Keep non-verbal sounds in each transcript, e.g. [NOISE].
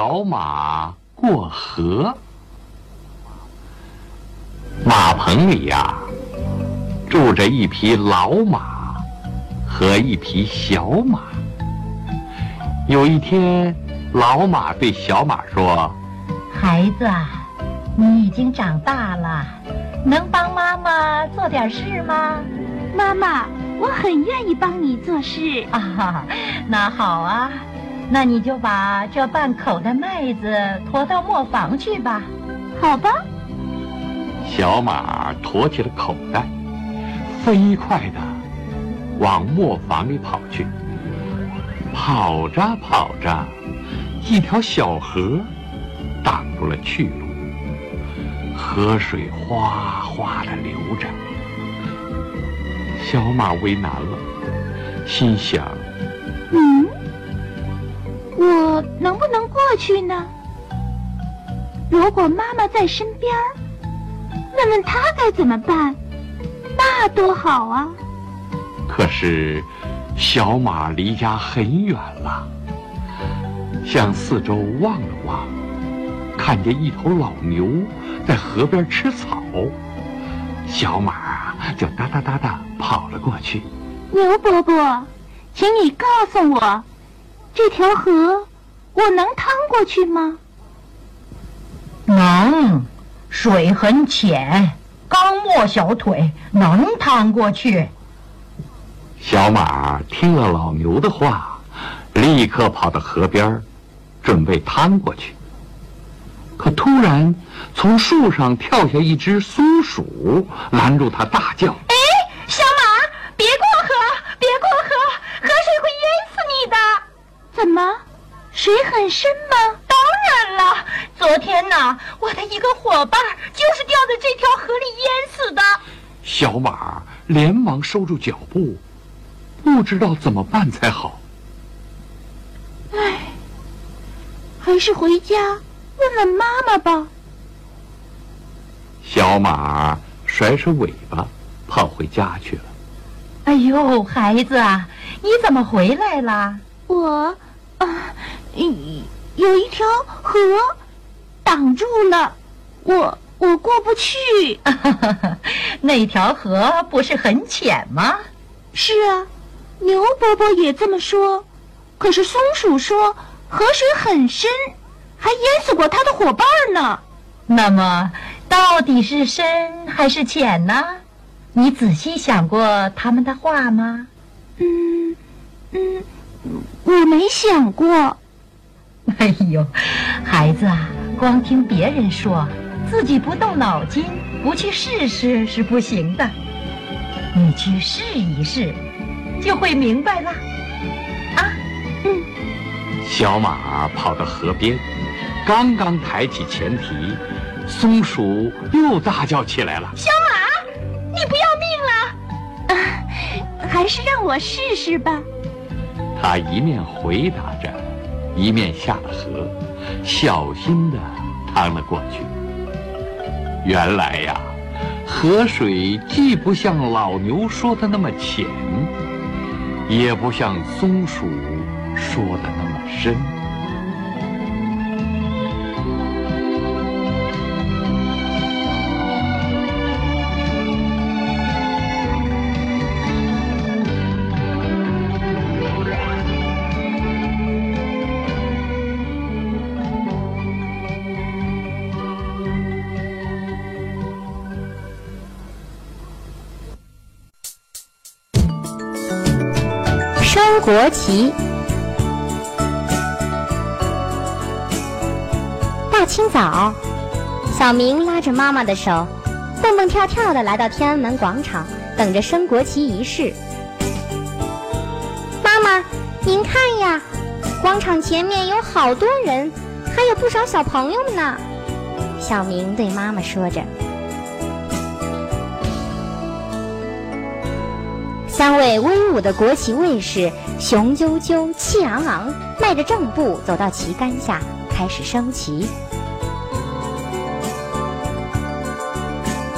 小马过河。马棚里呀，住着一匹老马和一匹小马。有一天，老马对小马说：“孩子，你已经长大了，能帮妈妈做点事吗？”妈妈，我很愿意帮你做事啊。那好啊，那你就把这半口的麦子驮到磨坊去吧。好吧。小马驮起了口袋，飞快地往磨坊里跑去。跑着跑着，一条小河挡住了去路，河水哗哗地流着。小马为难了，心想：“嗯，我能不能过去呢？如果妈妈在身边问问她该怎么办，那多好啊！可是，小马离家很远了，向四周望了望，看见一头老牛在河边吃草，小马就哒哒哒哒跑了过去。牛伯伯，请你告诉我，这条河我能趟过去吗？能。水很浅，刚没小腿，能趟过去。小马听了老牛的话，立刻跑到河边，准备趟过去。可突然，从树上跳下一只松鼠，拦住他，大叫：“哎，小马，别过河，别过河！怎么，水很深吗？”当然了，昨天呢，我的一个伙伴就是掉在这条河里淹死的。小马连忙收住脚步，不知道怎么办才好。唉，还是回家问问妈妈吧。小马甩甩尾巴，跑回家去了。哎呦，孩子啊，你怎么回来了？我啊，嗯。有一条河挡住了，我我过不去。[LAUGHS] 那条河不是很浅吗？是啊，牛伯伯也这么说。可是松鼠说河水很深，还淹死过他的伙伴呢。那么到底是深还是浅呢？你仔细想过他们的话吗？嗯嗯，我没想过。哎呦，孩子啊，光听别人说，自己不动脑筋，不去试试是不行的。你去试一试，就会明白了。啊，嗯。小马跑到河边，刚刚抬起前蹄，松鼠又大叫起来了：“小马，你不要命了？啊，还是让我试试吧。”他一面回答着。一面下了河，小心地趟了过去。原来呀，河水既不像老牛说的那么浅，也不像松鼠说的那么深。国旗。大清早，小明拉着妈妈的手，蹦蹦跳跳的来到天安门广场，等着升国旗仪式。妈妈，您看呀，广场前面有好多人，还有不少小朋友呢。小明对妈妈说着。三位威武的国旗卫士雄赳赳、气昂昂，迈着正步走到旗杆下，开始升旗。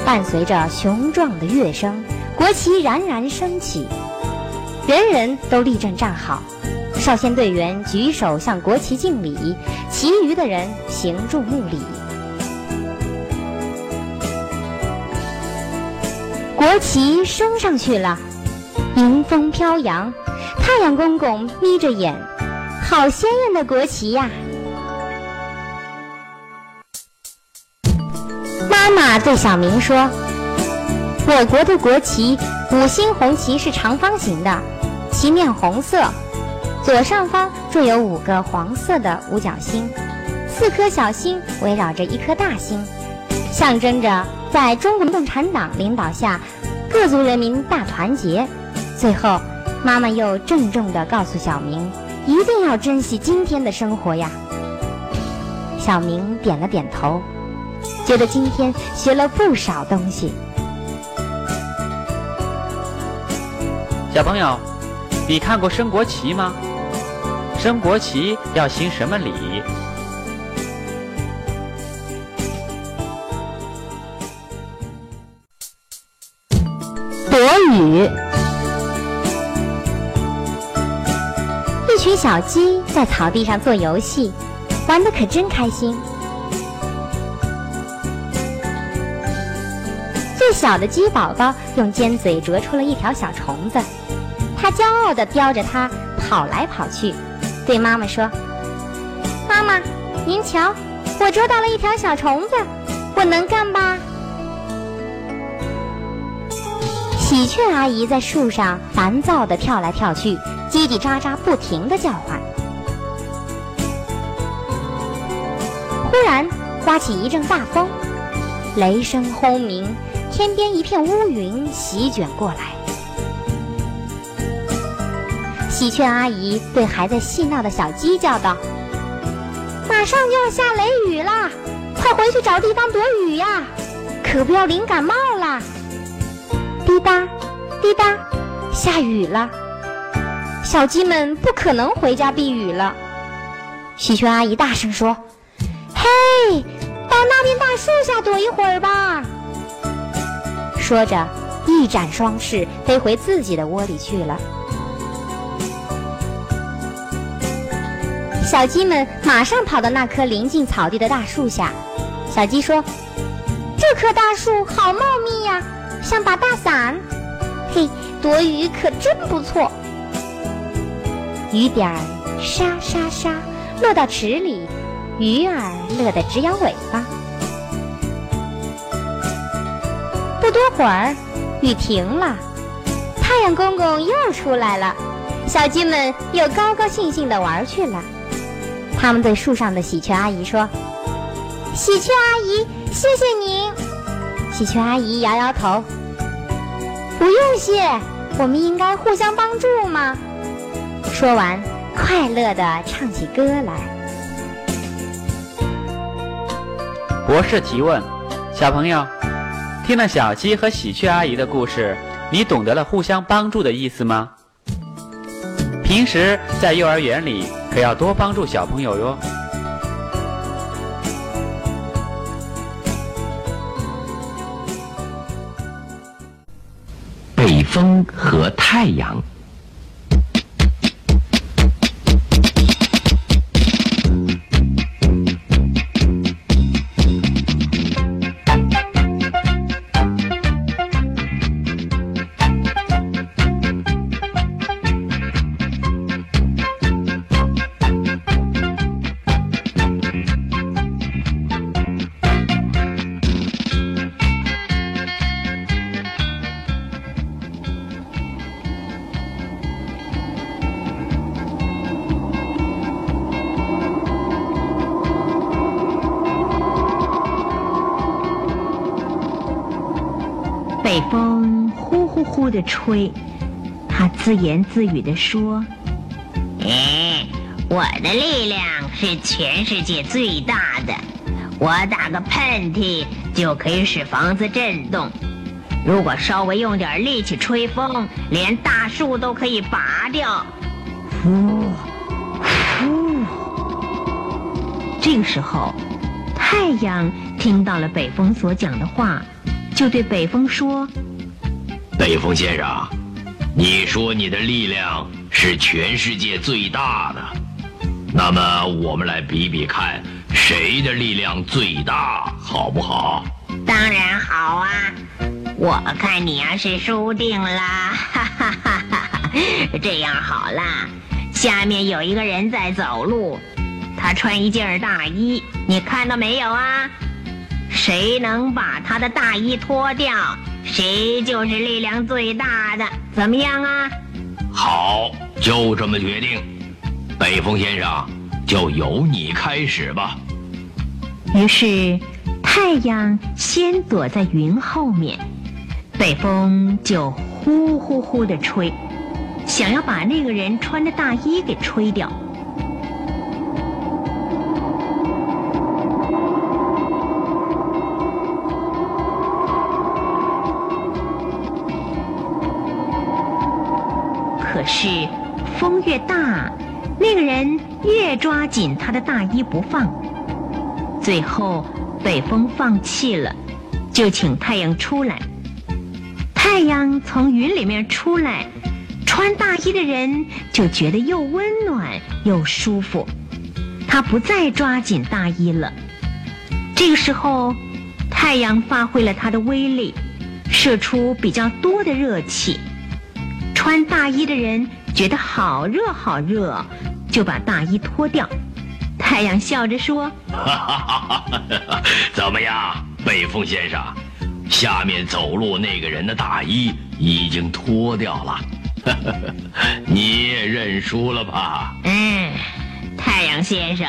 伴随着雄壮的乐声，国旗冉冉升起，人人都立正站好，少先队员举手向国旗敬礼，其余的人行注目礼。国旗升上去了，迎风飘扬。太阳公公眯着眼，好鲜艳的国旗呀！妈妈对小明说：“我国的国旗五星红旗是长方形的，旗面红色，左上方缀有五个黄色的五角星，四颗小星围绕着一颗大星，象征着在中国共产党领导下，各族人民大团结。”最后，妈妈又郑重地告诉小明：“一定要珍惜今天的生活呀。”小明点了点头。觉得今天学了不少东西。小朋友，你看过升国旗吗？升国旗要行什么礼？躲雨。群小鸡在草地上做游戏，玩的可真开心。最小的鸡宝宝用尖嘴啄出了一条小虫子，它骄傲地叼着它跑来跑去，对妈妈说：“妈妈，您瞧，我捉到了一条小虫子，我能干吧？”喜鹊阿姨在树上烦躁地跳来跳去，叽叽喳喳不停的叫唤。忽然刮起一阵大风，雷声轰鸣。天边一片乌云席卷过来，喜鹊阿姨对还在嬉闹的小鸡叫道：“马上就要下雷雨了，快回去找地方躲雨呀，可不要淋感冒了。”滴答，滴答，下雨了，小鸡们不可能回家避雨了。喜鹊阿姨大声说：“嘿，到那边大树下躲一会儿吧。”说着，一展双翅飞回自己的窝里去了。小鸡们马上跑到那棵临近草地的大树下。小鸡说：“这棵大树好茂密呀，像把大伞。嘿，躲雨可真不错。”雨点儿沙沙沙落到池里，鱼儿乐得直摇尾巴。不多会儿，雨停了，太阳公公又出来了，小鸡们又高高兴兴地玩去了。他们对树上的喜鹊阿姨说：“喜鹊阿姨，谢谢您。”喜鹊阿姨摇摇头：“不用谢，我们应该互相帮助嘛。”说完，快乐地唱起歌来。博士提问：小朋友。听了小鸡和喜鹊阿姨的故事，你懂得了互相帮助的意思吗？平时在幼儿园里可要多帮助小朋友哟。北风和太阳。吹，他自言自语地说：“哎，我的力量是全世界最大的，我打个喷嚏就可以使房子震动。如果稍微用点力气吹风，连大树都可以拔掉。”呼呼。这个时候，太阳听到了北风所讲的话。就对北风说：“北风先生，你说你的力量是全世界最大的。那么我们来比比看，谁的力量最大，好不好？当然好啊！我看你要是输定了，哈哈哈哈！这样好啦，下面有一个人在走路，他穿一件大衣，你看到没有啊？谁能把他的大衣脱掉，谁就是力量最大的，怎么样啊？好，就这么决定。北风先生，就由你开始吧。于是，太阳先躲在云后面，北风就呼呼呼地吹，想要把那个人穿的大衣给吹掉。可是，风越大，那个人越抓紧他的大衣不放。最后，北风放弃了，就请太阳出来。太阳从云里面出来，穿大衣的人就觉得又温暖又舒服，他不再抓紧大衣了。这个时候，太阳发挥了它的威力，射出比较多的热气。穿大衣的人觉得好热好热，就把大衣脱掉。太阳笑着说：“ [LAUGHS] 怎么样，北风先生？下面走路那个人的大衣已经脱掉了，[LAUGHS] 你也认输了吧？”嗯，太阳先生，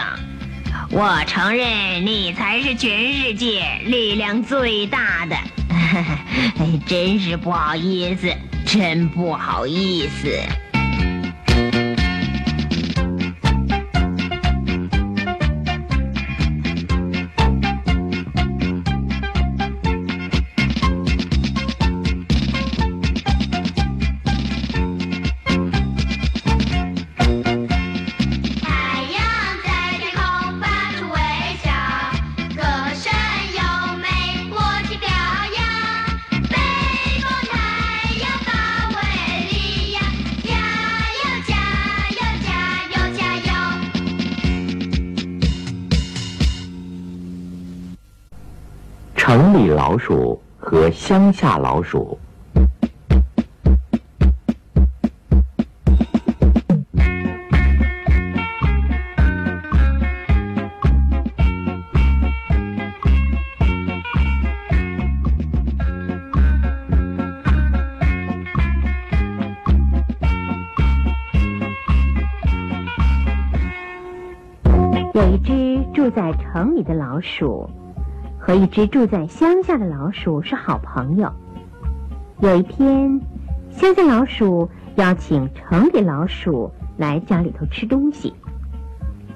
我承认你才是全世界力量最大的。[LAUGHS] 哎，真是不好意思。真不好意思。老鼠和乡下老鼠。有一只住在城里的老鼠。和一只住在乡下的老鼠是好朋友。有一天，乡下老鼠邀请城里老鼠来家里头吃东西。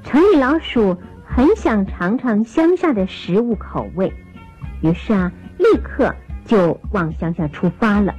城里老鼠很想尝尝乡下的食物口味，于是啊，立刻就往乡下出发了。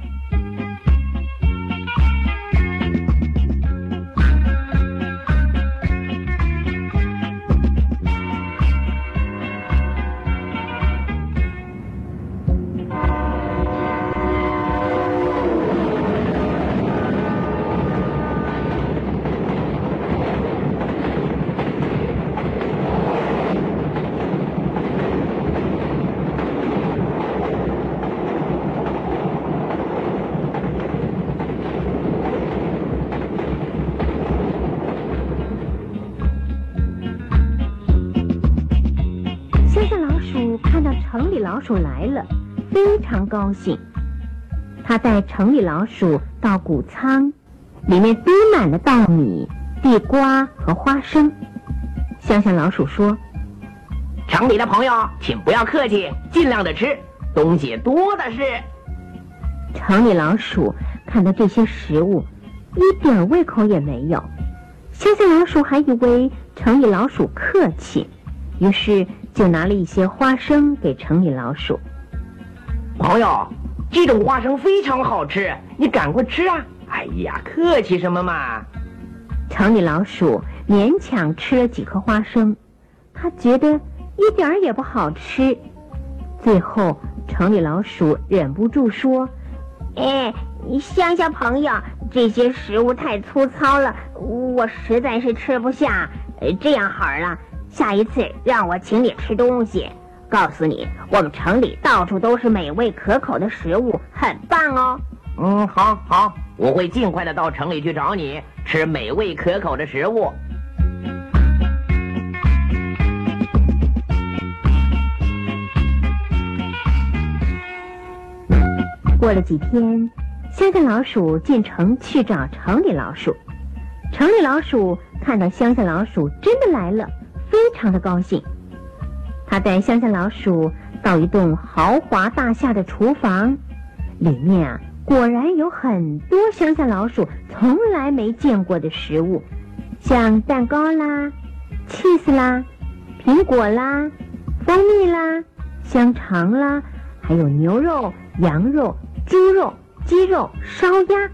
鼠来了，非常高兴。他带城里老鼠到谷仓，里面堆满了稻米、地瓜和花生。乡下老鼠说：“城里的朋友，请不要客气，尽量的吃，东西多的是。”城里老鼠看到这些食物，一点胃口也没有。乡下老鼠还以为城里老鼠客气，于是。就拿了一些花生给城里老鼠。朋友，这种花生非常好吃，你赶快吃啊！哎呀，客气什么嘛！城里老鼠勉强吃了几颗花生，他觉得一点儿也不好吃。最后，城里老鼠忍不住说：“哎，乡下朋友，这些食物太粗糙了，我实在是吃不下。这样好了，下一次让我请你吃东西。告诉你，我们城里到处都是美味可口的食物，很棒哦。嗯，好，好，我会尽快的到城里去找你吃美味可口的食物。过了几天，乡下老鼠进城去找城里老鼠。城里老鼠看到乡下老鼠真的来了，非常的高兴。他带乡下老鼠到一栋豪华大厦的厨房，里面啊果然有很多乡下老鼠从来没见过的食物，像蛋糕啦、cheese 啦、苹果啦、蜂蜜啦、香肠啦，还有牛肉、羊肉。猪肉、鸡肉、烧鸭，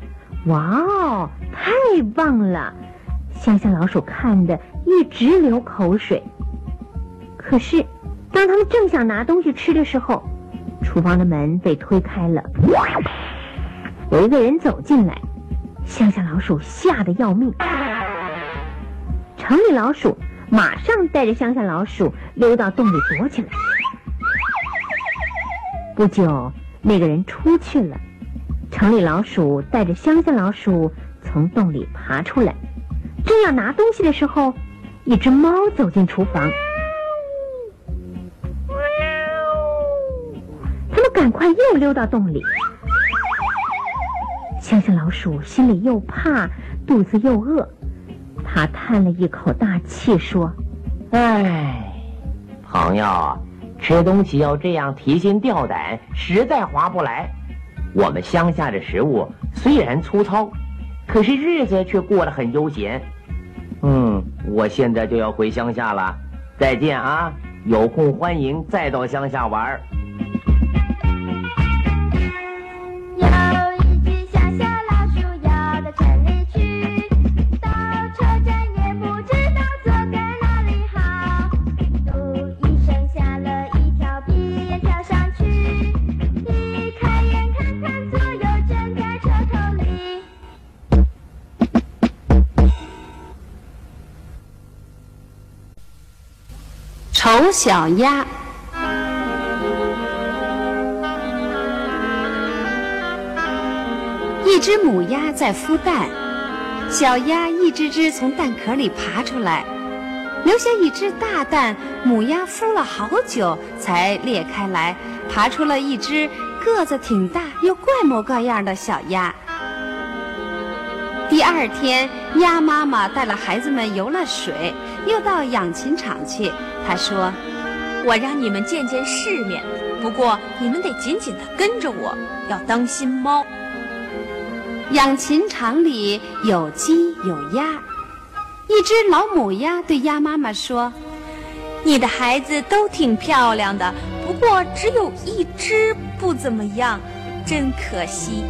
哇哦，太棒了！乡下老鼠看的一直流口水。可是，当他们正想拿东西吃的时候，厨房的门被推开了，有一个人走进来，乡下老鼠吓得要命。城里老鼠马上带着乡下老鼠溜到洞里躲起来。不久。那个人出去了，城里老鼠带着乡下老鼠从洞里爬出来，正要拿东西的时候，一只猫走进厨房。他们赶快又溜到洞里。乡下老鼠心里又怕，肚子又饿，他叹了一口大气说：“唉，朋友。”吃东西要这样提心吊胆，实在划不来。我们乡下的食物虽然粗糙，可是日子却过得很悠闲。嗯，我现在就要回乡下了，再见啊！有空欢迎再到乡下玩。小鸭，一只母鸭在孵蛋，小鸭一只只从蛋壳里爬出来，留下一只大蛋。母鸭孵了好久才裂开来，爬出了一只个子挺大又怪模怪样的小鸭。第二天，鸭妈妈带了孩子们游了水，又到养禽场去。他说：“我让你们见见世面，不过你们得紧紧地跟着我，要当心猫。”养禽场里有鸡有鸭，一只老母鸭对鸭妈妈说：“你的孩子都挺漂亮的，不过只有一只不怎么样，真可惜。”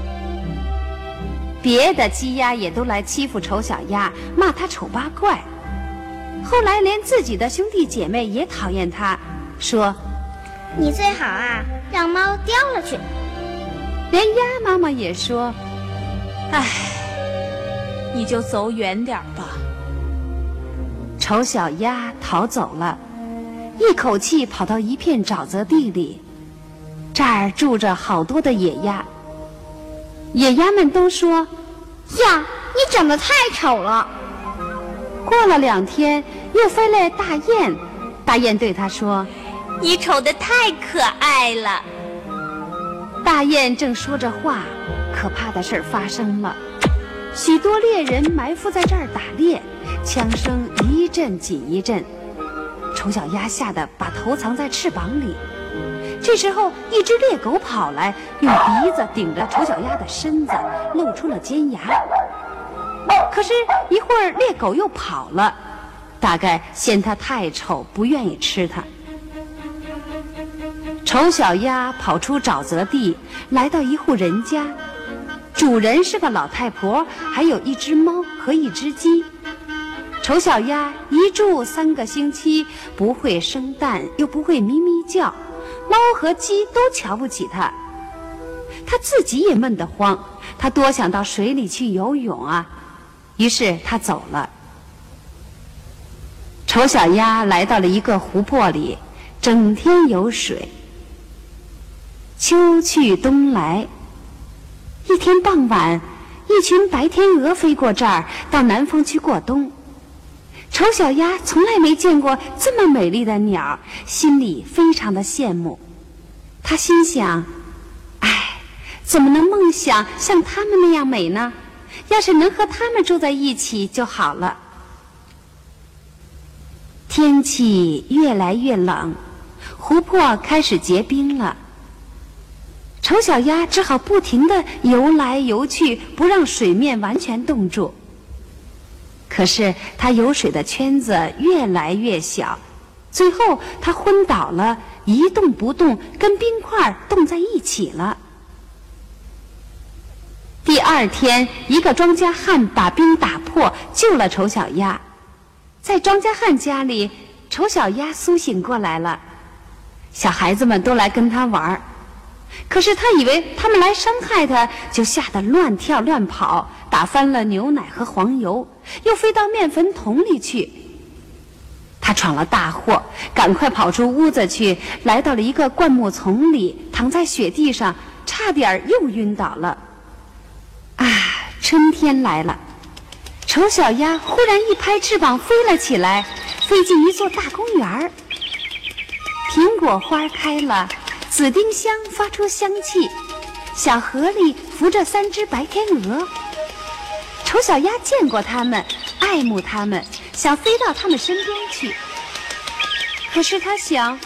别的鸡鸭也都来欺负丑小鸭，骂它丑八怪。后来，连自己的兄弟姐妹也讨厌他，说：“你最好啊，让猫叼了去。”连鸭妈妈也说：“唉，你就走远点吧。”丑小鸭逃走了，一口气跑到一片沼泽地里，这儿住着好多的野鸭。野鸭们都说：“呀，你长得太丑了。”过了两天，又飞来大雁。大雁对他说：“你丑得太可爱了。”大雁正说着话，可怕的事儿发生了。许多猎人埋伏在这儿打猎，枪声一阵紧一阵。丑小鸭吓得把头藏在翅膀里。这时候，一只猎狗跑来，用鼻子顶着丑小鸭的身子，露出了尖牙。可是，一会儿猎狗又跑了，大概嫌它太丑，不愿意吃它。丑小鸭跑出沼泽地，来到一户人家，主人是个老太婆，还有一只猫和一只鸡。丑小鸭一住三个星期，不会生蛋，又不会咪咪叫，猫和鸡都瞧不起它。他自己也闷得慌，他多想到水里去游泳啊！于是他走了。丑小鸭来到了一个湖泊里，整天游水。秋去冬来，一天傍晚，一群白天鹅飞过这儿，到南方去过冬。丑小鸭从来没见过这么美丽的鸟，心里非常的羡慕。他心想：“哎，怎么能梦想像它们那样美呢？要是能和它们住在一起就好了。”天气越来越冷，湖泊开始结冰了。丑小鸭只好不停地游来游去，不让水面完全冻住。可是它游水的圈子越来越小，最后它昏倒了，一动不动，跟冰块冻在一起了。第二天，一个庄稼汉把冰打破，救了丑小鸭。在庄稼汉家里，丑小鸭苏醒过来了，小孩子们都来跟他玩儿。可是他以为他们来伤害他，就吓得乱跳乱跑，打翻了牛奶和黄油，又飞到面粉桶里去。他闯了大祸，赶快跑出屋子去，来到了一个灌木丛里，躺在雪地上，差点又晕倒了。啊，春天来了！丑小鸭忽然一拍翅膀飞了起来，飞进一座大公园儿。苹果花开了。紫丁香发出香气，小河里浮着三只白天鹅。丑小鸭见过它们，爱慕它们，想飞到它们身边去。可是它想，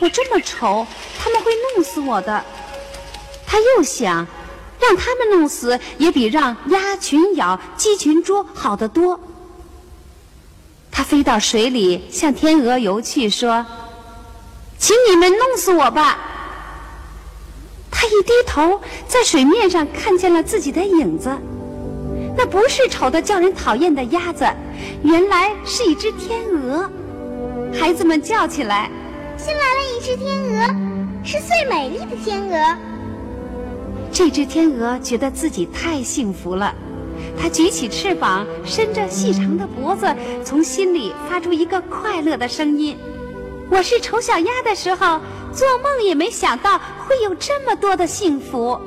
我这么丑，他们会弄死我的。它又想，让他们弄死也比让鸭群咬、鸡群捉好得多。它飞到水里，向天鹅游去，说。请你们弄死我吧！他一低头，在水面上看见了自己的影子，那不是丑的叫人讨厌的鸭子，原来是一只天鹅。孩子们叫起来：“新来了一只天鹅，是最美丽的天鹅。”这只天鹅觉得自己太幸福了，它举起翅膀，伸着细长的脖子，从心里发出一个快乐的声音。我是丑小鸭的时候，做梦也没想到会有这么多的幸福。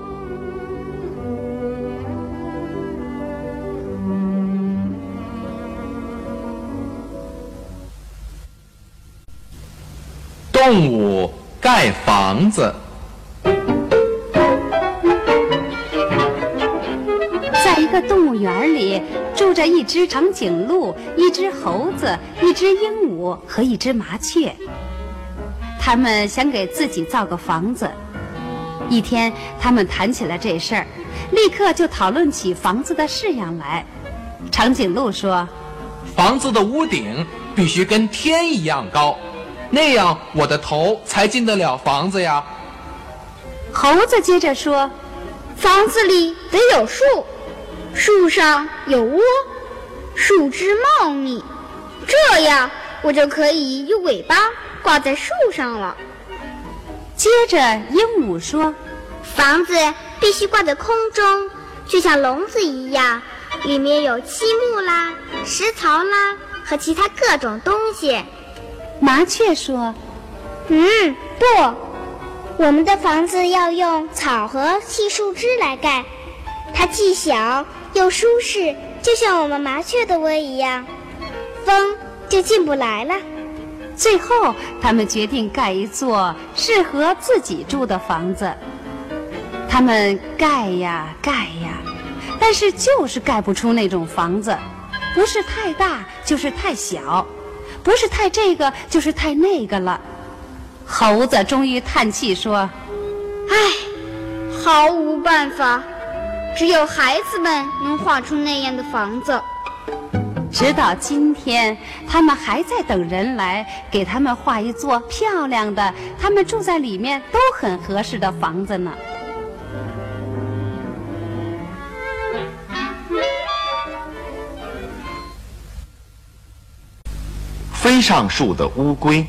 动物盖房子，个动物园里，住着一只长颈鹿、一只猴子、一只鹦鹉和一只麻雀。他们想给自己造个房子。一天，他们谈起了这事儿，立刻就讨论起房子的式样来。长颈鹿说：“房子的屋顶必须跟天一样高，那样我的头才进得了房子呀。”猴子接着说：“房子里得有树，树上有窝，树枝茂密，这样我就可以用尾巴。”挂在树上了。接着，鹦鹉说：“房子必须挂在空中，就像笼子一样，里面有积木啦、石槽啦和其他各种东西。”麻雀说：“嗯，不，我们的房子要用草和细树枝来盖，它既小又舒适，就像我们麻雀的窝一样，风就进不来了。”最后，他们决定盖一座适合自己住的房子。他们盖呀盖呀，但是就是盖不出那种房子，不是太大就是太小，不是太这个就是太那个了。猴子终于叹气说：“唉，毫无办法，只有孩子们能画出那样的房子。”直到今天，他们还在等人来给他们画一座漂亮的、他们住在里面都很合适的房子呢。飞上树的乌龟。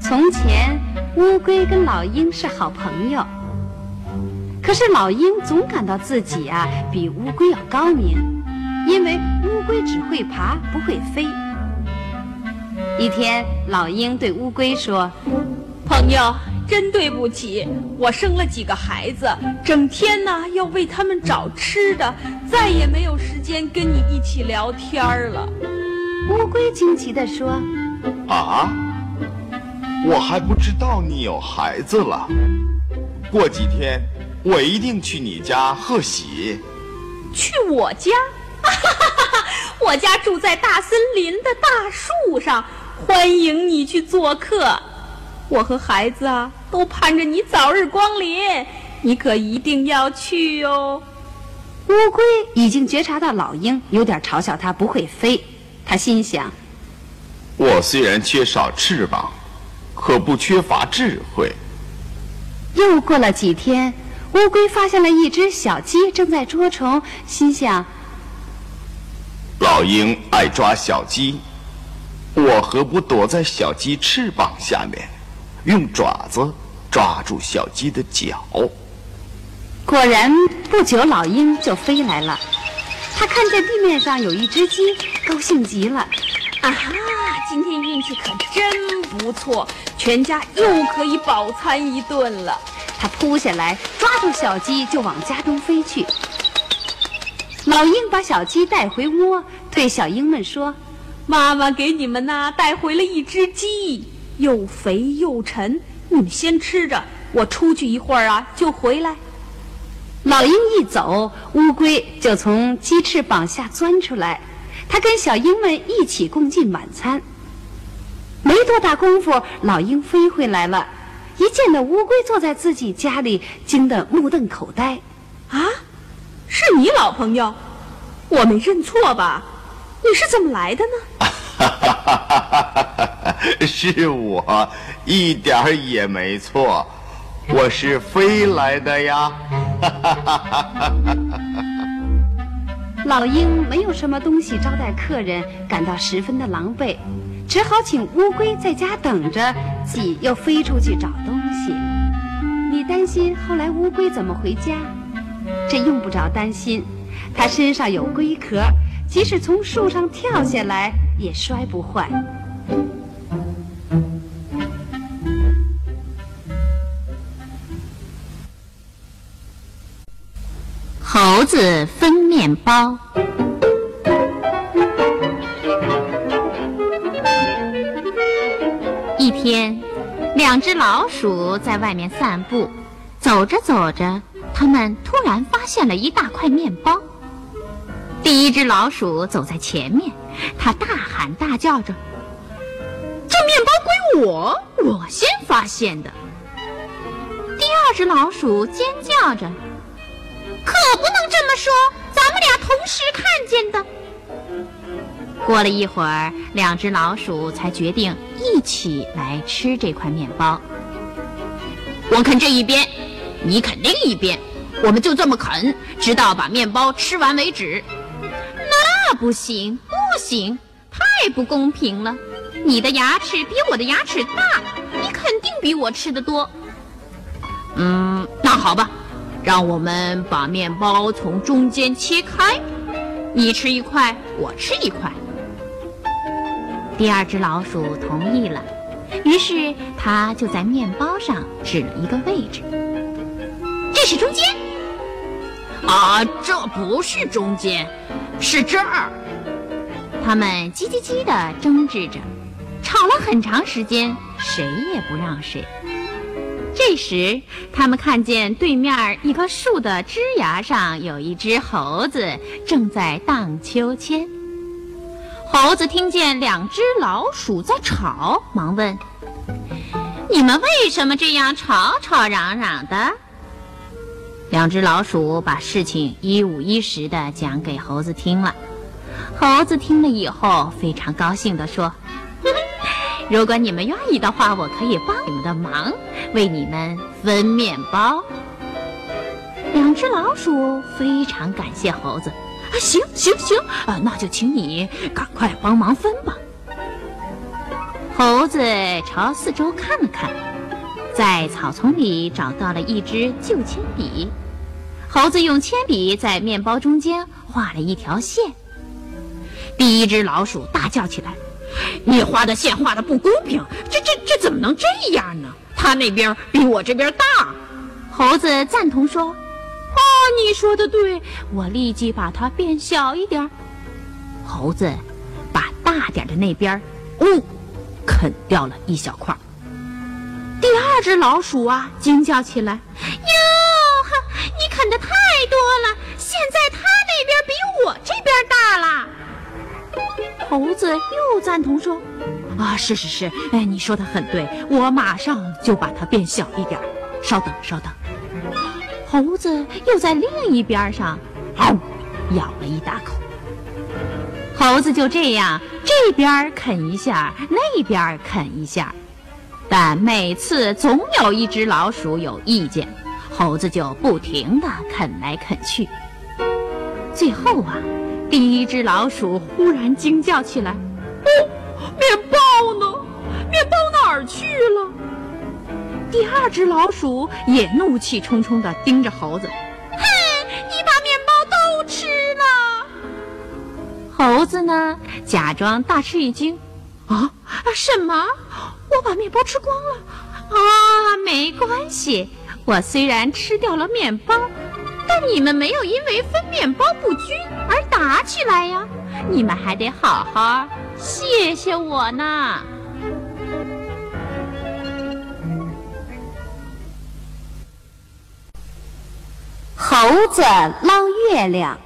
从前，乌龟跟老鹰是好朋友。可是老鹰总感到自己啊比乌龟要高明，因为乌龟只会爬不会飞。一天，老鹰对乌龟说：“朋友，真对不起，我生了几个孩子，整天呢要为他们找吃的，再也没有时间跟你一起聊天了。”乌龟惊奇地说：“啊，我还不知道你有孩子了。过几天。”我一定去你家贺喜。去我家？[LAUGHS] 我家住在大森林的大树上，欢迎你去做客。我和孩子啊，都盼着你早日光临，你可一定要去哦。乌龟已经觉察到老鹰有点嘲笑它不会飞，它心想：我虽然缺少翅膀，可不缺乏智慧。又过了几天。乌龟发现了一只小鸡正在捉虫，心想：老鹰爱抓小鸡，我何不躲在小鸡翅膀下面，用爪子抓住小鸡的脚？果然，不久老鹰就飞来了。他看见地面上有一只鸡，高兴极了。啊哈！今天运气可真不错，全家又可以饱餐一顿了。他扑下来，抓住小鸡就往家中飞去。老鹰把小鸡带回窝，对小鹰们说：“妈妈给你们呐带回了一只鸡，又肥又沉，你们先吃着，我出去一会儿啊就回来。”老鹰一走，乌龟就从鸡翅膀下钻出来，它跟小鹰们一起共进晚餐。没多大功夫，老鹰飞回来了。一见到乌龟坐在自己家里，惊得目瞪口呆。啊，是你老朋友？我没认错吧？你是怎么来的呢？[LAUGHS] 是我，一点儿也没错，我是飞来的呀。[LAUGHS] [LAUGHS] 老鹰没有什么东西招待客人，感到十分的狼狈。只好请乌龟在家等着，己又飞出去找东西。你担心后来乌龟怎么回家？这用不着担心，它身上有龟壳，即使从树上跳下来也摔不坏。猴子分面包。天，两只老鼠在外面散步，走着走着，它们突然发现了一大块面包。第一只老鼠走在前面，它大喊大叫着：“这面包归我，我先发现的。”第二只老鼠尖叫着：“可不能这么说，咱们俩同时看见的。”过了一会儿，两只老鼠才决定一起来吃这块面包。我啃这一边，你啃另一边，我们就这么啃，直到把面包吃完为止。那不行，不行，太不公平了！你的牙齿比我的牙齿大，你肯定比我吃的多。嗯，那好吧，让我们把面包从中间切开，你吃一块，我吃一块。第二只老鼠同意了，于是它就在面包上指了一个位置，这是中间。啊，这不是中间，是这儿。他们叽叽叽地争执着，吵了很长时间，谁也不让谁。这时，他们看见对面一棵树的枝芽上有一只猴子正在荡秋千。猴子听见两只老鼠在吵，忙问：“你们为什么这样吵吵嚷嚷的？”两只老鼠把事情一五一十的讲给猴子听了。猴子听了以后非常高兴地说：“ [LAUGHS] 如果你们愿意的话，我可以帮你们的忙，为你们分面包。”两只老鼠非常感谢猴子。啊，行行行，啊，那就请你赶快帮忙分吧。猴子朝四周看了看，在草丛里找到了一支旧铅笔。猴子用铅笔在面包中间画了一条线。第一只老鼠大叫起来：“你画的线画的不公平！这这这怎么能这样呢？它那边比我这边大。”猴子赞同说：“哦，你说的对，我立即把它变小一点。”猴子把大点的那边，哦，啃掉了一小块。第二只老鼠啊，惊叫起来：“哟，哈，你啃的太多了！现在它那边比我这边大了。”猴子又赞同说：“啊，是是是，哎，你说的很对，我马上就把它变小一点。稍等，稍等。”猴子又在另一边上，嗷，咬了一大口。猴子就这样这边啃一下，那边啃一下，但每次总有一只老鼠有意见，猴子就不停地啃来啃去。最后啊，第一只老鼠忽然惊叫起来：“哦，面包呢？面包哪儿去了？”第二只老鼠也怒气冲冲地盯着猴子：“哼，你把面包都吃了！”猴子呢，假装大吃一惊：“啊，什么？我把面包吃光了？啊，没关系，我虽然吃掉了面包，但你们没有因为分面包不均而打起来呀！你们还得好好谢谢我呢。”猴子捞月亮。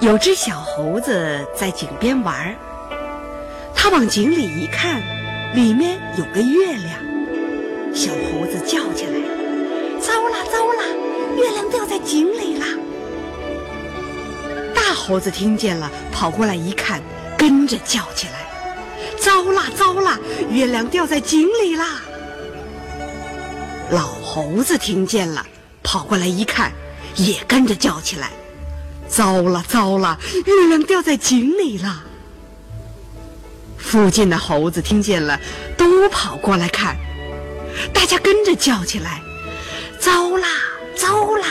有只小猴子在井边玩儿，它往井里一看，里面有个月亮。小猴子叫起来：“糟了糟了，月亮掉在井里了！”大猴子听见了，跑过来一看，跟着叫起来。糟了糟了，月亮掉在井里啦！老猴子听见了，跑过来一看，也跟着叫起来：“糟了糟了，月亮掉在井里了！”附近的猴子听见了，都跑过来看，大家跟着叫起来：“糟啦糟啦，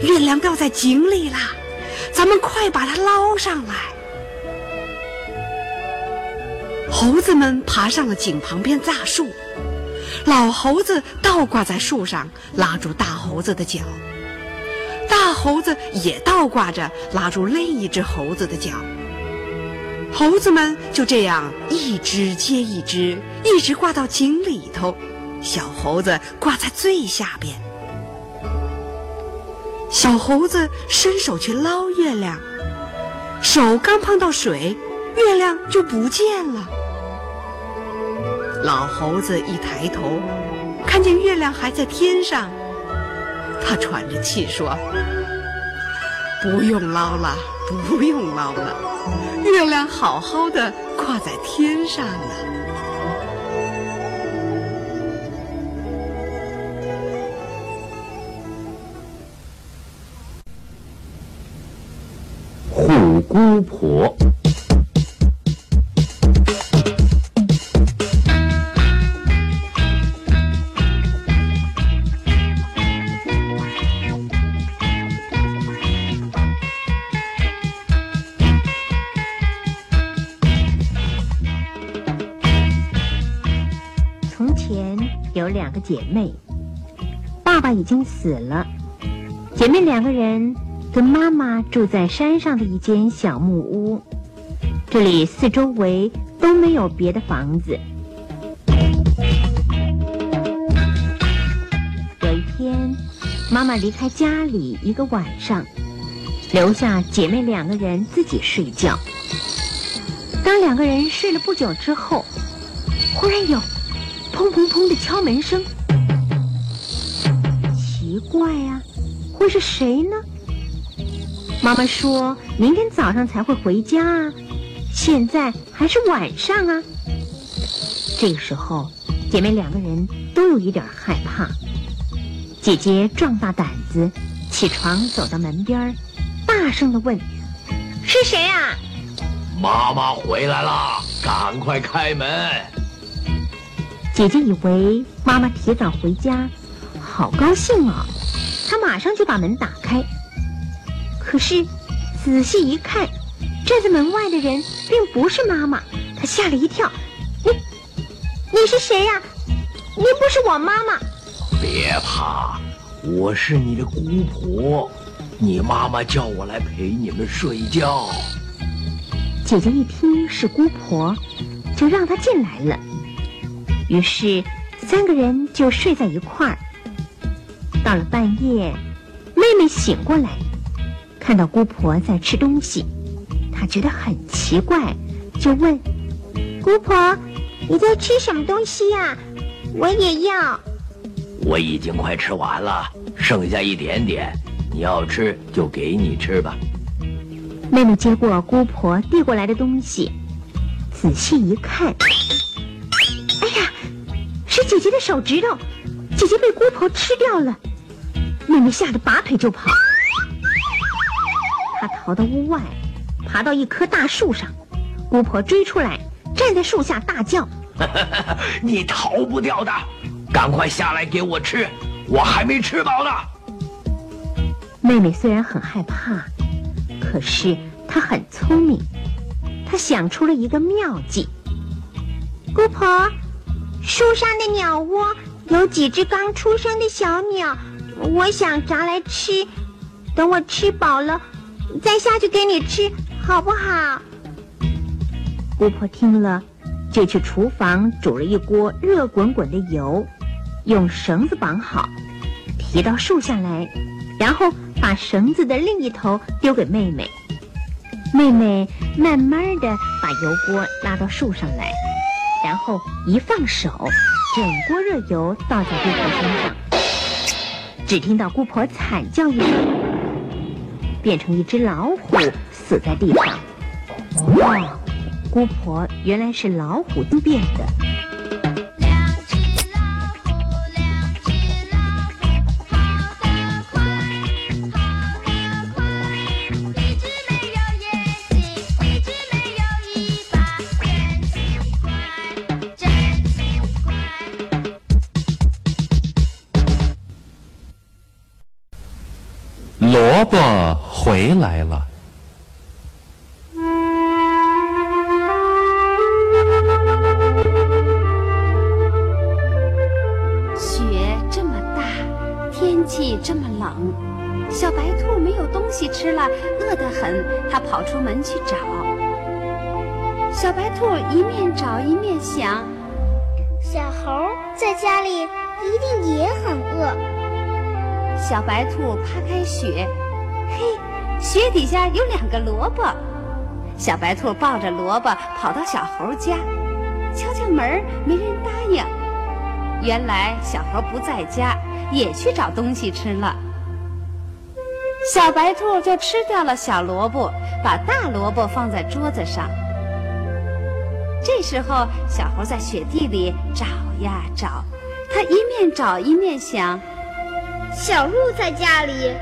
月亮掉在井里啦！咱们快把它捞上来！”猴子们爬上了井旁边大树，老猴子倒挂在树上，拉住大猴子的脚；大猴子也倒挂着，拉住另一只猴子的脚。猴子们就这样一只接一只，一直挂到井里头，小猴子挂在最下边。小猴子伸手去捞月亮，手刚碰到水，月亮就不见了。老猴子一抬头，看见月亮还在天上，他喘着气说：“不用捞了，不用捞了，月亮好好的挂在天上呢。”虎姑婆。姐妹，爸爸已经死了，姐妹两个人跟妈妈住在山上的一间小木屋，这里四周围都没有别的房子。有一天，妈妈离开家里一个晚上，留下姐妹两个人自己睡觉。当两个人睡了不久之后，忽然有。砰砰砰的敲门声，奇怪呀，会是谁呢？妈妈说明天早上才会回家啊，现在还是晚上啊。这个时候，姐妹两个人都有一点害怕。姐姐壮大胆子，起床走到门边，大声的问：“是谁啊？”妈妈回来了，赶快开门。姐姐以为妈妈提早回家，好高兴啊！他马上就把门打开。可是仔细一看，站在门外的人并不是妈妈，他吓了一跳。你，你是谁呀？您不是我妈妈。别怕，我是你的姑婆。你妈妈叫我来陪你们睡觉。姐姐一听是姑婆，就让她进来了。于是三个人就睡在一块儿。到了半夜，妹妹醒过来，看到姑婆在吃东西，她觉得很奇怪，就问：“姑婆，你在吃什么东西呀？我也要。”我已经快吃完了，剩下一点点，你要吃就给你吃吧。妹妹接过姑婆递过来的东西，仔细一看，哎呀，是姐姐的手指头，姐姐被姑婆吃掉了。妹妹吓得拔腿就跑，她逃到屋外，爬到一棵大树上，姑婆追出来，站在树下大叫：[LAUGHS] “你逃不掉的，赶快下来给我吃，我还没吃饱呢。”妹妹虽然很害怕。可是她很聪明，她想出了一个妙计。姑婆，树上的鸟窝有几只刚出生的小鸟，我想炸来吃。等我吃饱了，再下去给你吃，好不好？姑婆听了，就去厨房煮了一锅热滚滚的油，用绳子绑好，提到树下来，然后。把绳子的另一头丢给妹妹，妹妹慢慢的把油锅拉到树上来，然后一放手，整锅热油倒在姑婆身上。只听到姑婆惨叫一声，变成一只老虎死在地上。哦，姑婆原来是老虎变的。雪，嘿，雪底下有两个萝卜。小白兔抱着萝卜跑到小猴家，敲敲门没人答应。原来小猴不在家，也去找东西吃了。小白兔就吃掉了小萝卜，把大萝卜放在桌子上。这时候，小猴在雪地里找呀找，他一面找一面想。小鹿在家里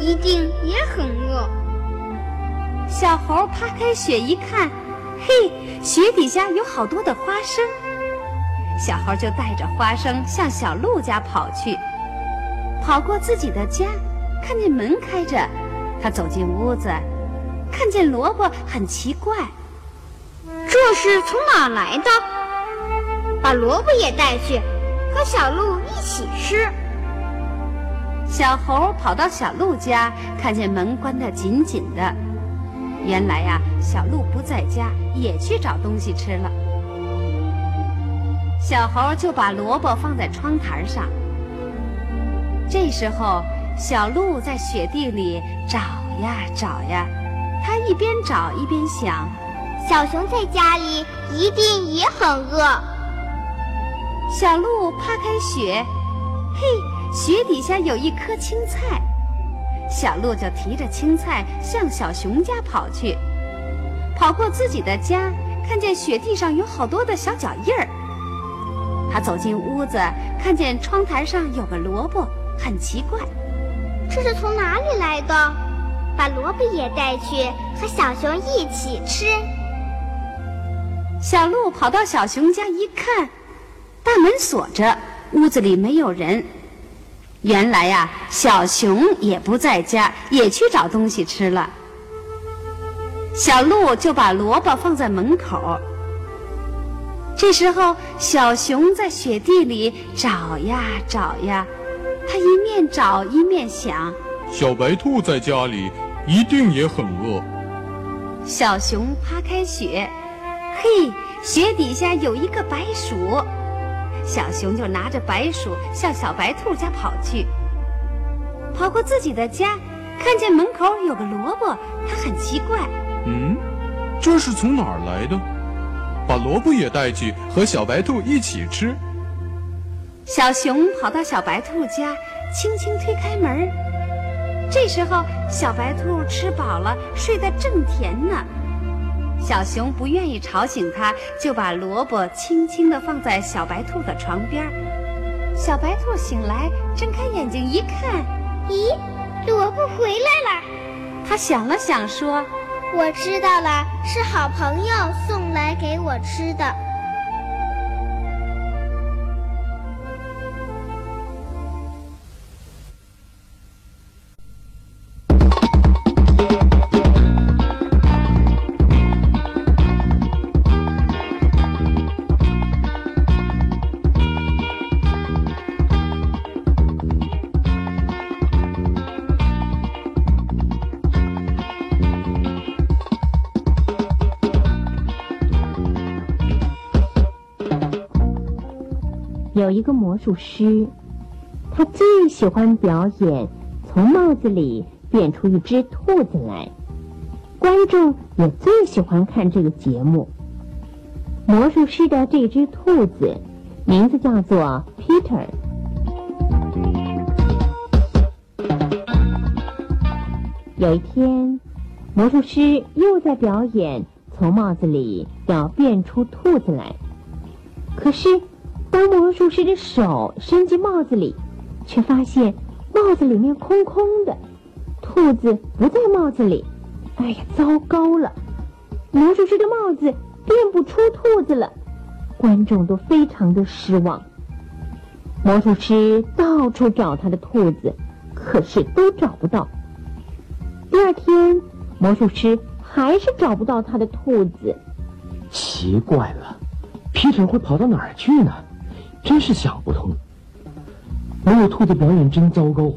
一定也很饿。小猴扒开雪一看，嘿，雪底下有好多的花生。小猴就带着花生向小鹿家跑去。跑过自己的家，看见门开着，他走进屋子，看见萝卜，很奇怪，这是从哪来的？把萝卜也带去，和小鹿一起吃。小猴跑到小鹿家，看见门关得紧紧的。原来呀，小鹿不在家，也去找东西吃了。小猴就把萝卜放在窗台上。这时候，小鹿在雪地里找呀找呀，它一边找一边想：小熊在家里一定也很饿。小鹿扒开雪，嘿。雪底下有一颗青菜，小鹿就提着青菜向小熊家跑去。跑过自己的家，看见雪地上有好多的小脚印儿。他走进屋子，看见窗台上有个萝卜，很奇怪，这是从哪里来的？把萝卜也带去，和小熊一起吃。小鹿跑到小熊家一看，大门锁着，屋子里没有人。原来呀，小熊也不在家，也去找东西吃了。小鹿就把萝卜放在门口。这时候，小熊在雪地里找呀找呀，它一面找一面想：小白兔在家里一定也很饿。小熊扒开雪，嘿，雪底下有一个白鼠。小熊就拿着白鼠向小白兔家跑去。跑过自己的家，看见门口有个萝卜，他很奇怪。嗯，这是从哪儿来的？把萝卜也带去，和小白兔一起吃。小熊跑到小白兔家，轻轻推开门。这时候，小白兔吃饱了，睡得正甜呢。小熊不愿意吵醒它，就把萝卜轻轻地放在小白兔的床边。小白兔醒来，睁开眼睛一看，咦，萝卜回来了。它想了想，说：“我知道了，是好朋友送来给我吃的。”个魔术师，他最喜欢表演从帽子里变出一只兔子来，观众也最喜欢看这个节目。魔术师的这只兔子名字叫做 Peter。有一天，魔术师又在表演从帽子里要变出兔子来，可是。当魔术师的手伸进帽子里，却发现帽子里面空空的，兔子不在帽子里。哎呀，糟糕了！魔术师的帽子变不出兔子了，观众都非常的失望。魔术师到处找他的兔子，可是都找不到。第二天，魔术师还是找不到他的兔子。奇怪了，皮特会跑到哪儿去呢？真是想不通，没有兔子表演真糟糕。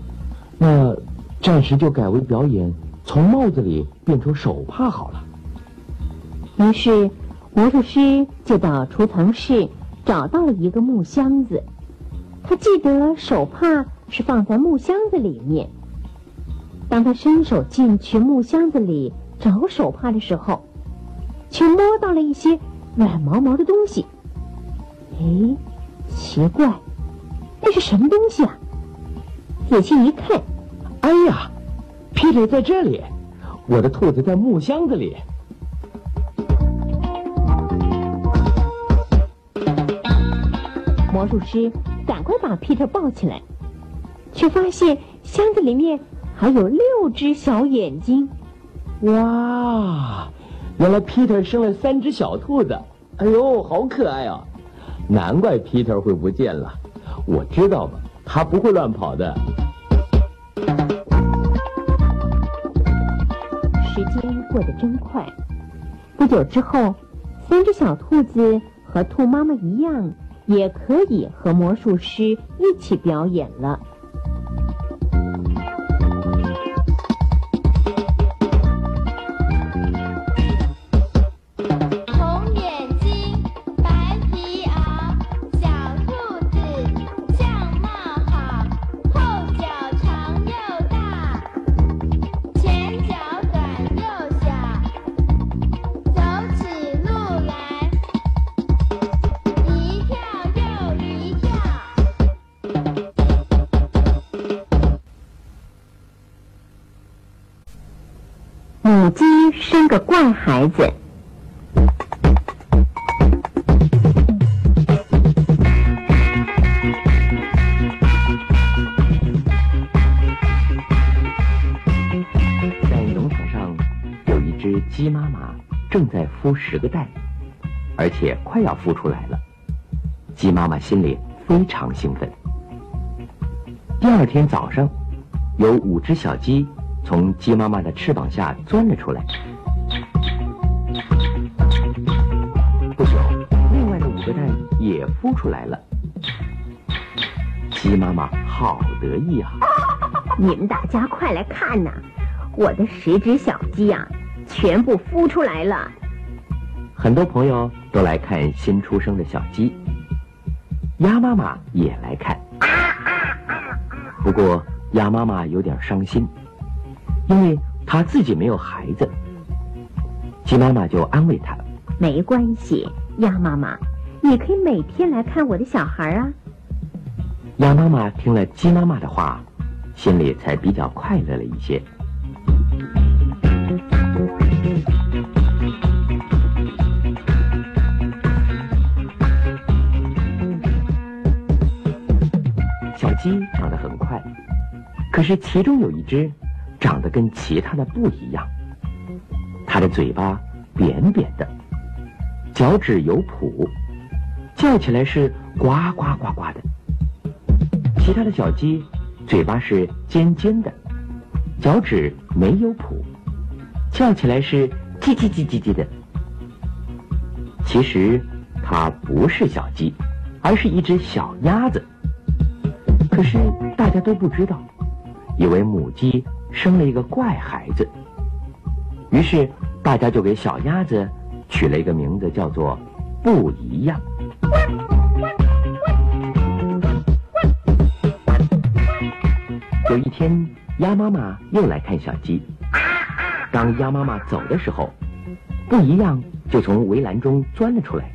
那暂时就改为表演从帽子里变出手帕好了。于是魔术师就到储藏室找到了一个木箱子，他记得手帕是放在木箱子里面。当他伸手进去木箱子里找手帕的时候，却摸到了一些软毛毛的东西。哎。奇怪，那是什么东西啊？仔细一看，哎呀，皮特在这里，我的兔子在木箱子里。魔术师赶快把皮特抱起来，却发现箱子里面还有六只小眼睛。哇，原来皮特生了三只小兔子，哎呦，好可爱啊！难怪皮特会不见了，我知道了，他不会乱跑的。时间过得真快，不久之后，三只小兔子和兔妈妈一样，也可以和魔术师一起表演了。在农场上有一只鸡妈妈正在孵十个蛋而且快要孵出来了。鸡妈妈心里非常兴奋。第二天早上有五只小鸡从鸡妈妈的翅膀下钻了出来。不久，另外的五个蛋也孵出来了。鸡妈妈好得意啊！你们大家快来看呐，我的十只小鸡啊，全部孵出来了。很多朋友都来看新出生的小鸡，鸭妈妈也来看。不过鸭妈妈有点伤心，因为她自己没有孩子。鸡妈妈就安慰她：“没关系，鸭妈妈，你可以每天来看我的小孩啊。”鸭妈妈听了鸡妈妈的话，心里才比较快乐了一些。小鸡长得很快，可是其中有一只长得跟其他的不一样。它的嘴巴扁扁的，脚趾有蹼，叫起来是呱呱呱呱的。其他的小鸡嘴巴是尖尖的，脚趾没有蹼，叫起来是叽叽叽叽叽的。其实它不是小鸡，而是一只小鸭子。可是大家都不知道，以为母鸡生了一个怪孩子。于是大家就给小鸭子取了一个名字，叫做“不一样”。有一天，鸭妈妈又来看小鸡。当鸭妈妈走的时候，不一样就从围栏中钻了出来，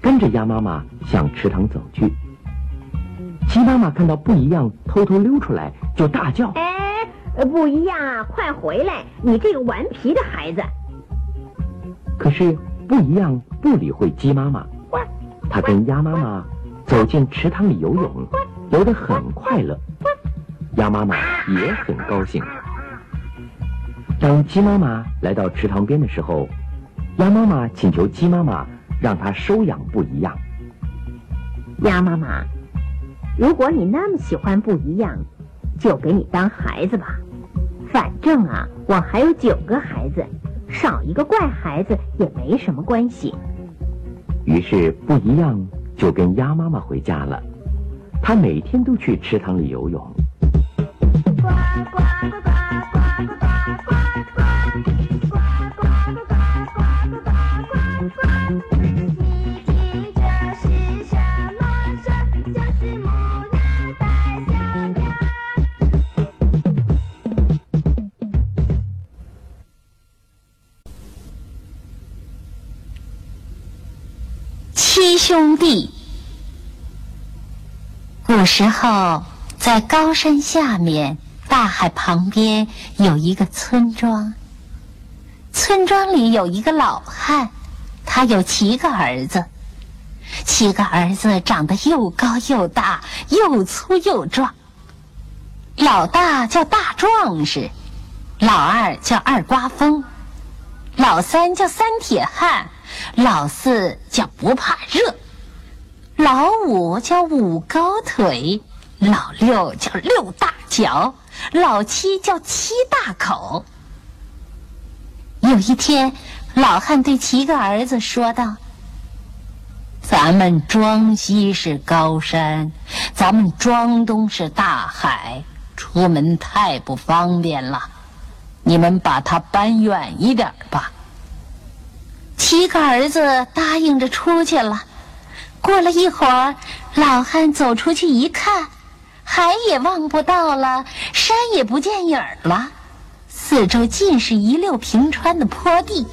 跟着鸭妈妈向池塘走去。鸡妈妈看到不一样偷偷溜出来，就大叫：“哎，不一样啊，快回来！你这个顽皮的孩子！”可是不一样不理会鸡妈妈，他跟鸭妈妈走进池塘里游泳，游得很快乐。鸭妈妈也很高兴。当鸡妈妈来到池塘边的时候，鸭妈妈请求鸡妈妈让它收养不一样。鸭妈妈，如果你那么喜欢不一样，就给你当孩子吧。反正啊，我还有九个孩子，少一个怪孩子也没什么关系。于是不一样就跟鸭妈妈回家了。他每天都去池塘里游泳。七兄弟。古时候，在高山下面。大海旁边有一个村庄。村庄里有一个老汉，他有七个儿子。七个儿子长得又高又大，又粗又壮。老大叫大壮士，老二叫二刮风，老三叫三铁汉，老四叫不怕热，老五叫五高腿，老六叫六大脚。老七叫七大口。有一天，老汉对七个儿子说道：“咱们庄西是高山，咱们庄东是大海，出门太不方便了。你们把它搬远一点吧。”七个儿子答应着出去了。过了一会儿，老汉走出去一看。海也望不到了，山也不见影儿了，四周尽是一溜平川的坡地，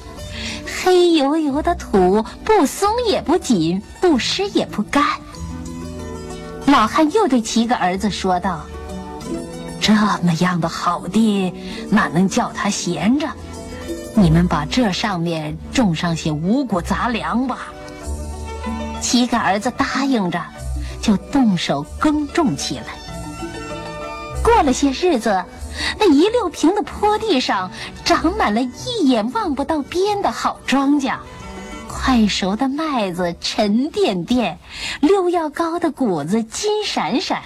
黑油油的土，不松也不紧，不湿也不干。老汉又对七个儿子说道：“这么样的好地，哪能叫他闲着？你们把这上面种上些五谷杂粮吧。”七个儿子答应着，就动手耕种起来。过了些日子，那一溜平的坡地上长满了一眼望不到边的好庄稼，快熟的麦子沉甸甸，溜要高的谷子金闪闪。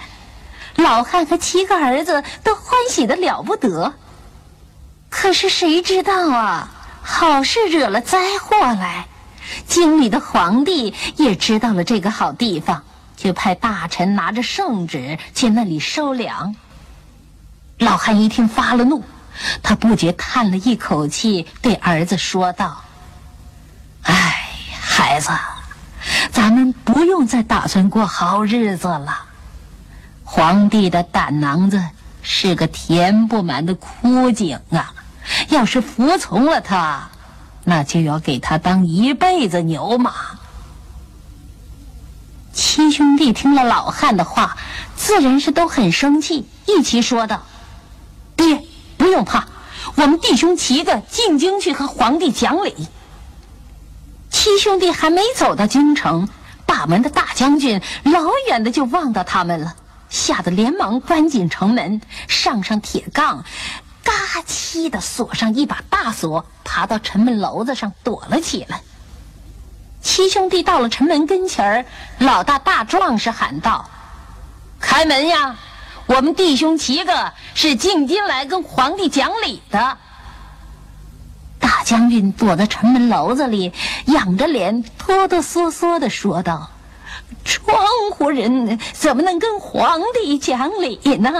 老汉和七个儿子都欢喜的了不得。可是谁知道啊，好事惹了灾祸来。京里的皇帝也知道了这个好地方，就派大臣拿着圣旨去那里收粮。老汉一听发了怒，他不觉叹了一口气，对儿子说道：“哎，孩子，咱们不用再打算过好日子了。皇帝的胆囊子是个填不满的枯井啊，要是服从了他。”那就要给他当一辈子牛马。七兄弟听了老汉的话，自然是都很生气，一齐说道：“爹，不用怕，我们弟兄七个进京去和皇帝讲理。”七兄弟还没走到京城，把门的大将军老远的就望到他们了，吓得连忙关紧城门，上上铁杠。嘎叽的锁上一把大锁，爬到城门楼子上躲了起来。七兄弟到了城门跟前儿，老大大壮士喊道：“开门呀！我们弟兄七个是进京来跟皇帝讲理的。”大将军躲在城门楼子里，仰着脸，哆哆嗦嗦的说道：“窗户人怎么能跟皇帝讲理呢？”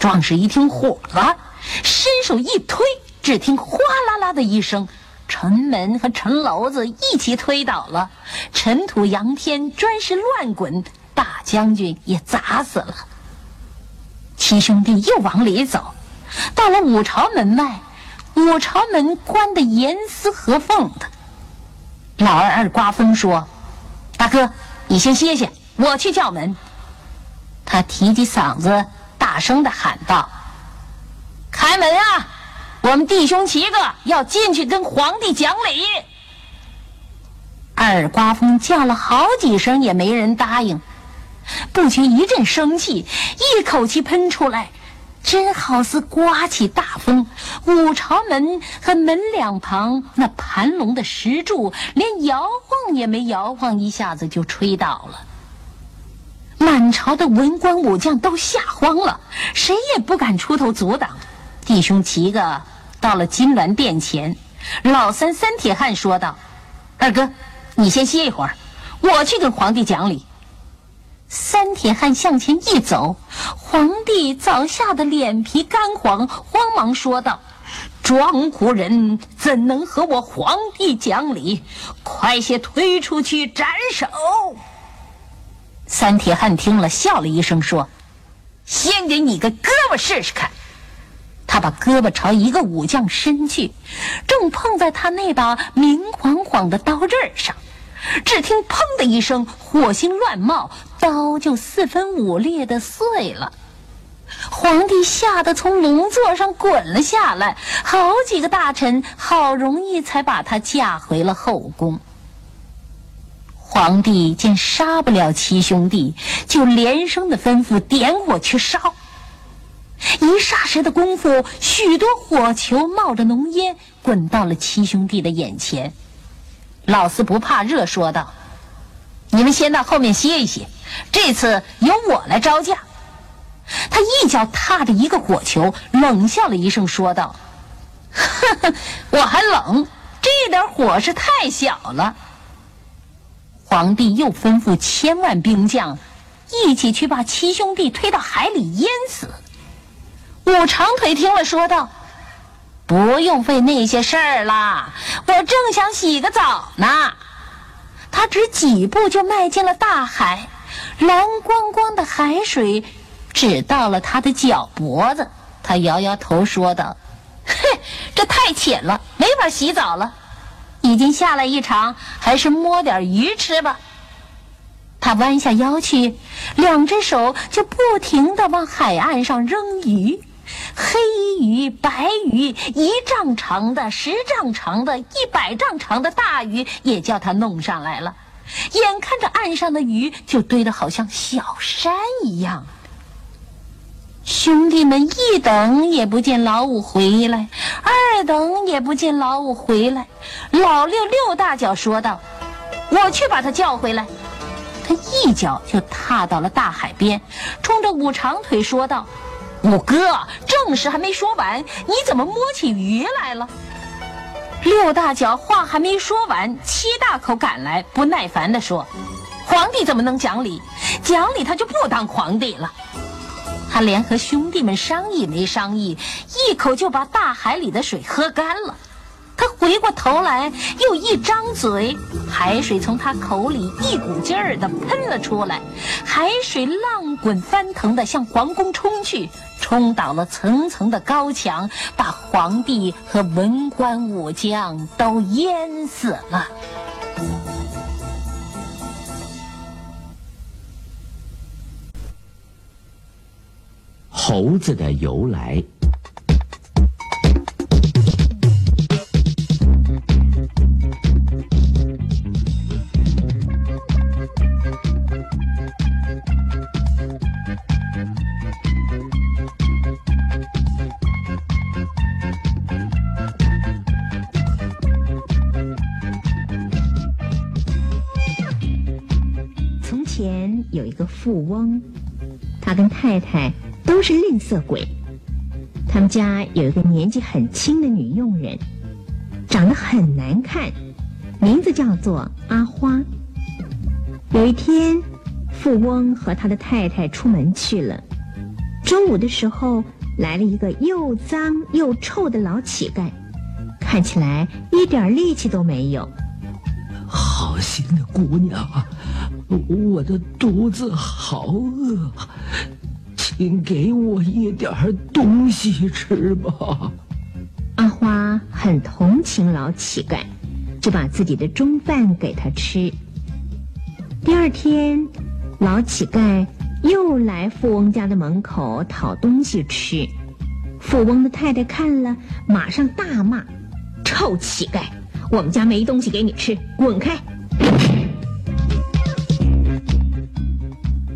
壮士一听火了，伸手一推，只听哗啦啦的一声，城门和城楼子一起推倒了，尘土扬天，砖石乱滚，大将军也砸死了。七兄弟又往里走，到了五朝门外，五朝门关得严丝合缝的。老二二刮风说：“大哥，你先歇歇，我去叫门。”他提起嗓子。大声的喊道：“开门啊！我们弟兄七个要进去跟皇帝讲理。”二刮风叫了好几声，也没人答应。不觉一阵生气，一口气喷出来，真好似刮起大风。五朝门和门两旁那盘龙的石柱，连摇晃也没摇晃，一下子就吹倒了。满朝的文官武将都吓慌了，谁也不敢出头阻挡。弟兄七个到了金銮殿前，老三三铁汉说道：“二哥，你先歇一会儿，我去跟皇帝讲理。”三铁汉向前一走，皇帝早吓得脸皮干黄，慌忙说道：“庄户人怎能和我皇帝讲理？快些推出去斩首！”三铁汉听了，笑了一声，说：“先给你个胳膊试试看。”他把胳膊朝一个武将伸去，正碰在他那把明晃晃的刀刃上。只听“砰”的一声，火星乱冒，刀就四分五裂的碎了。皇帝吓得从龙座上滚了下来，好几个大臣好容易才把他架回了后宫。皇帝见杀不了七兄弟，就连声的吩咐点火去烧。一霎时的功夫，许多火球冒着浓烟滚到了七兄弟的眼前。老四不怕热，说道：“你们先到后面歇一歇，这次由我来招架。”他一脚踏着一个火球，冷笑了一声，说道：“呵呵，我还冷，这点火是太小了。”皇帝又吩咐千万兵将，一起去把七兄弟推到海里淹死。武长腿听了，说道：“不用费那些事儿啦，我正想洗个澡呢。”他只几步就迈进了大海，蓝光光的海水只到了他的脚脖子。他摇摇头说道：“嘿，这太浅了，没法洗澡了。”已经下了一场，还是摸点鱼吃吧。他弯下腰去，两只手就不停地往海岸上扔鱼，黑鱼、白鱼，一丈长的、十丈长的、一百丈长的大鱼也叫他弄上来了。眼看着岸上的鱼就堆得好像小山一样。兄弟们一等也不见老五回来，二等也不见老五回来。老六六大脚说道：“我去把他叫回来。”他一脚就踏到了大海边，冲着五长腿说道：“五哥，正事还没说完，你怎么摸起鱼来了？”六大脚话还没说完，七大口赶来，不耐烦地说：“皇帝怎么能讲理？讲理他就不当皇帝了。”他连和兄弟们商议没商议，一口就把大海里的水喝干了。他回过头来，又一张嘴，海水从他口里一股劲儿的喷了出来，海水浪滚翻腾的向皇宫冲去，冲倒了层层的高墙，把皇帝和文官武将都淹死了。猴子的由来。从前有一个富翁，他跟太太都是吝啬鬼。他们家有一个年纪很轻的女佣人，长得很难看，名字叫做阿花。有一天，富翁和他的太太出门去了。中午的时候，来了一个又脏又臭的老乞丐，看起来一点力气都没有。好心的姑娘啊，我的肚子好饿，请给我一点东西吃吧。阿花很同情老乞丐，就把自己的中饭给他吃。第二天，老乞丐又来富翁家的门口讨东西吃。富翁的太太看了，马上大骂：“臭乞丐！我们家没东西给你吃，滚开！”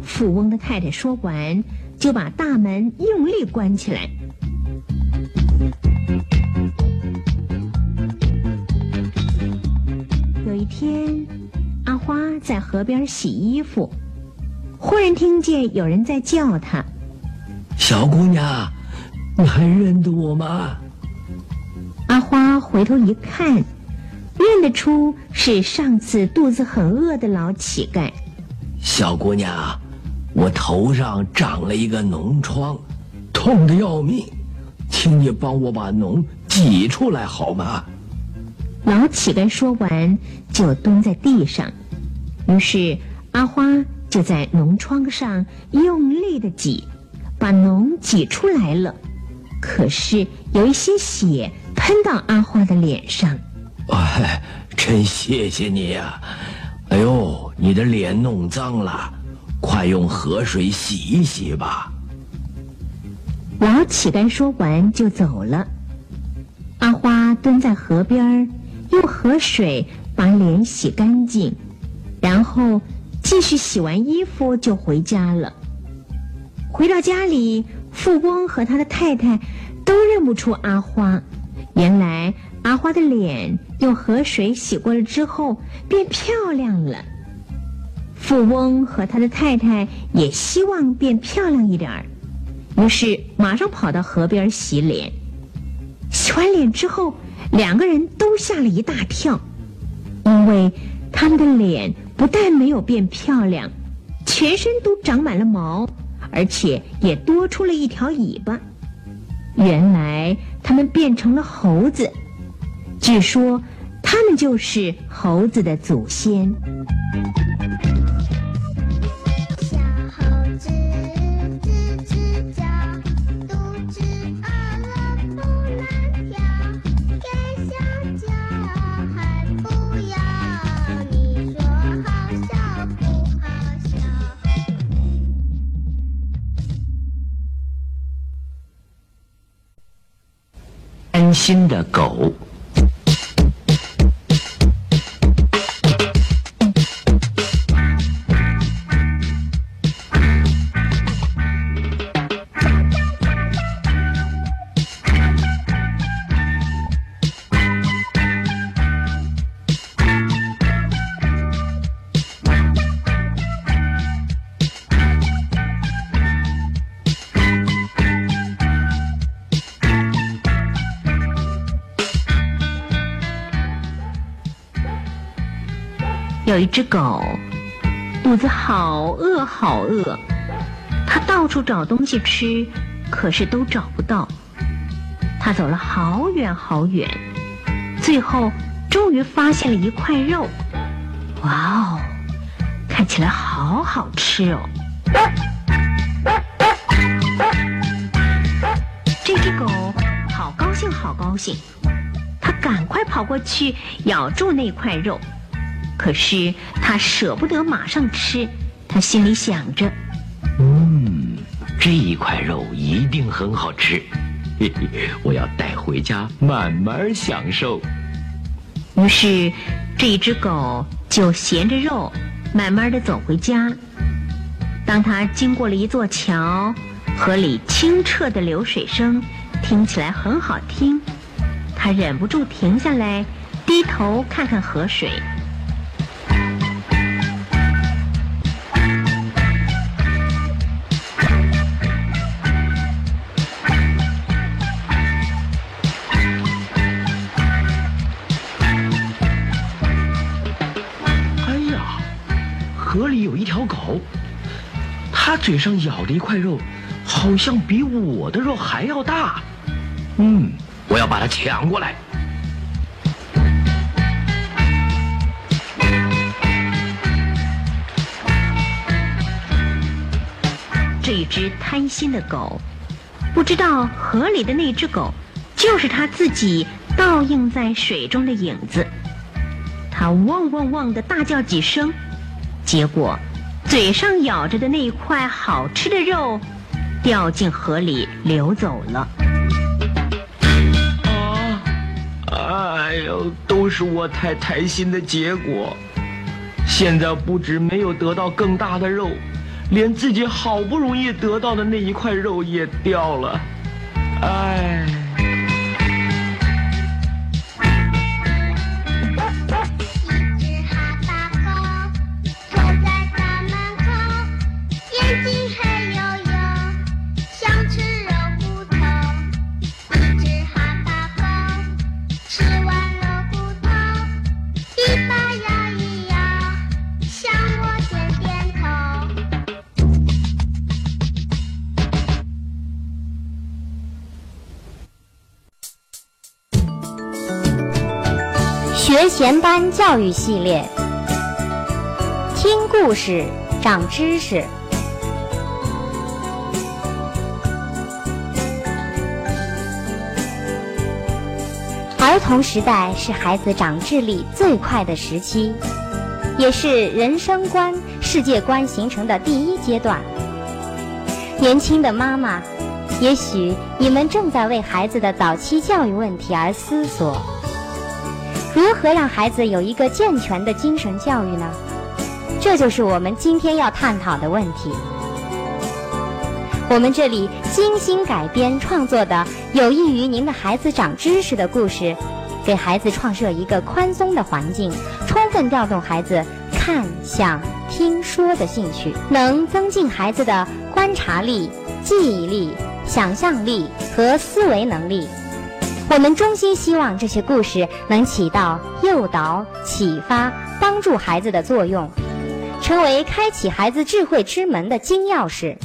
富翁的太太说完，就把大门用力关起来。有一天，阿花在河边洗衣服，忽然听见有人在叫她：“小姑娘，你还认得我吗？”阿花回头一看，认得出是上次肚子很饿的老乞丐。小姑娘，我头上长了一个脓疮，痛得要命，请你帮我把脓挤出来好吗？老乞丐说完，就蹲在地上。于是阿花就在脓疮上用力的挤，把脓挤出来了。可是有一些血喷到阿花的脸上。哎，真谢谢你呀！哎呦，你的脸弄脏了，快用河水洗一洗吧。老乞丐说完就走了。阿花蹲在河边，用河水把脸洗干净，然后继续洗完衣服就回家了。回到家里，富翁和他的太太都认不出阿花。原来阿花的脸用河水洗过了之后变漂亮了。富翁和他的太太也希望变漂亮一点儿，于是马上跑到河边洗脸。洗完脸之后，两个人都吓了一大跳，因为他们的脸不但没有变漂亮，全身都长满了毛，而且也多出了一条尾巴。原来他们变成了猴子，据说他们就是猴子的祖先。心的狗。有一只狗，肚子好饿好饿，它到处找东西吃，可是都找不到。它走了好远好远，最后终于发现了一块肉。哇哦，看起来好好吃哦！这只狗好高兴，好高兴，它赶快跑过去咬住那块肉。可是他舍不得马上吃，他心里想着：“嗯，这一块肉一定很好吃，嘿嘿，我要带回家慢慢享受。”于是，这一只狗就衔着肉，慢慢的走回家。当它经过了一座桥，河里清澈的流水声听起来很好听，它忍不住停下来，低头看看河水。嘴上咬的一块肉，好像比我的肉还要大。嗯，我要把它抢过来。这一只贪心的狗，不知道河里的那只狗，就是它自己倒映在水中的影子。它汪汪汪的大叫几声。结果，嘴上咬着的那块好吃的肉，掉进河里流走了。啊！哎呦，都是我太贪心的结果。现在不止没有得到更大的肉，连自己好不容易得到的那一块肉也掉了。哎。学前班教育系列，听故事长知识。儿童时代是孩子长智力最快的时期，也是人生观、世界观形成的第一阶段。年轻的妈妈，也许你们正在为孩子的早期教育问题而思索。如何让孩子有一个健全的精神教育呢？这就是我们今天要探讨的问题。我们这里精心改编创作的有益于您的孩子长知识的故事，给孩子创设一个宽松的环境，充分调动孩子看、想、听说的兴趣，能增进孩子的观察力、记忆力、想象力和思维能力。我们衷心希望这些故事能起到诱导、启发、帮助孩子的作用，成为开启孩子智慧之门的金钥匙，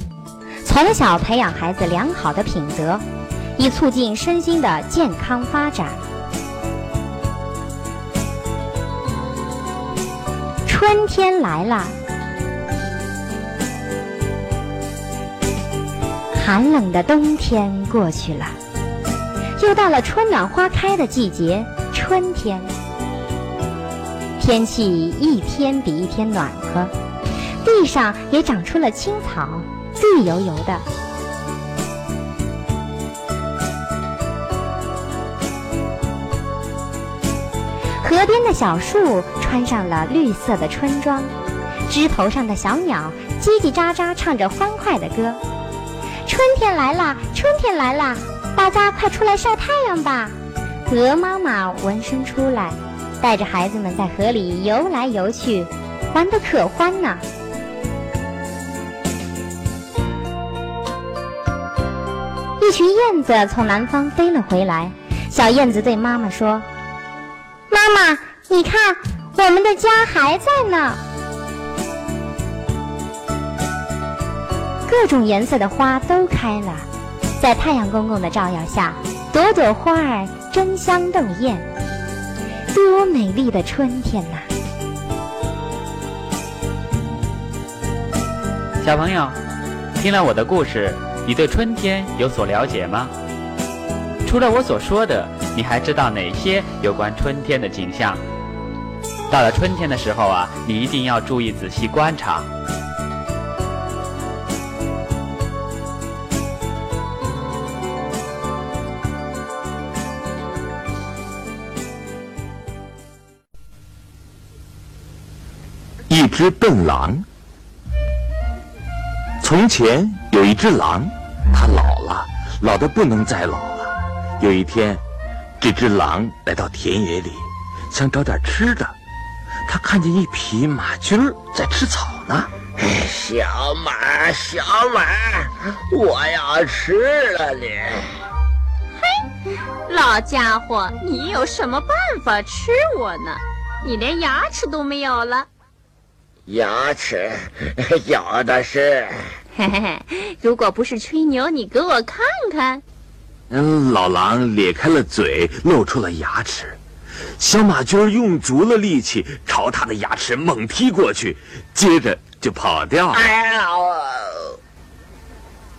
从小培养孩子良好的品德，以促进身心的健康发展。春天来了，寒冷的冬天过去了。又到了春暖花开的季节，春天，天气一天比一天暖和，地上也长出了青草，绿油油的。河边的小树穿上了绿色的春装，枝头上的小鸟叽叽喳喳唱着欢快的歌。春天来啦，春天来啦！大家快出来晒太阳吧！鹅妈妈闻声出来，带着孩子们在河里游来游去，玩得可欢呢。一群燕子从南方飞了回来，小燕子对妈妈说：“妈妈，你看，我们的家还在呢。各种颜色的花都开了，在太阳公公的照耀下，朵朵花儿争相斗艳，多美丽的春天呐！小朋友，听了我的故事，你对春天有所了解吗？除了我所说的，你还知道哪些有关春天的景象？到了春天的时候啊，你一定要注意仔细观察。只笨狼。从前有一只狼，它老了，老的不能再老了。有一天，这只狼来到田野里，想找点吃的。他看见一匹马驹儿在吃草呢。小马，小马，我要吃了你！嘿，老家伙，你有什么办法吃我呢？你连牙齿都没有了。牙齿有的是。嘿嘿嘿，如果不是吹牛，你给我看看。嗯，老狼咧开了嘴，露出了牙齿。小马驹儿用足了力气，朝他的牙齿猛踢过去，接着就跑掉了。哎呀！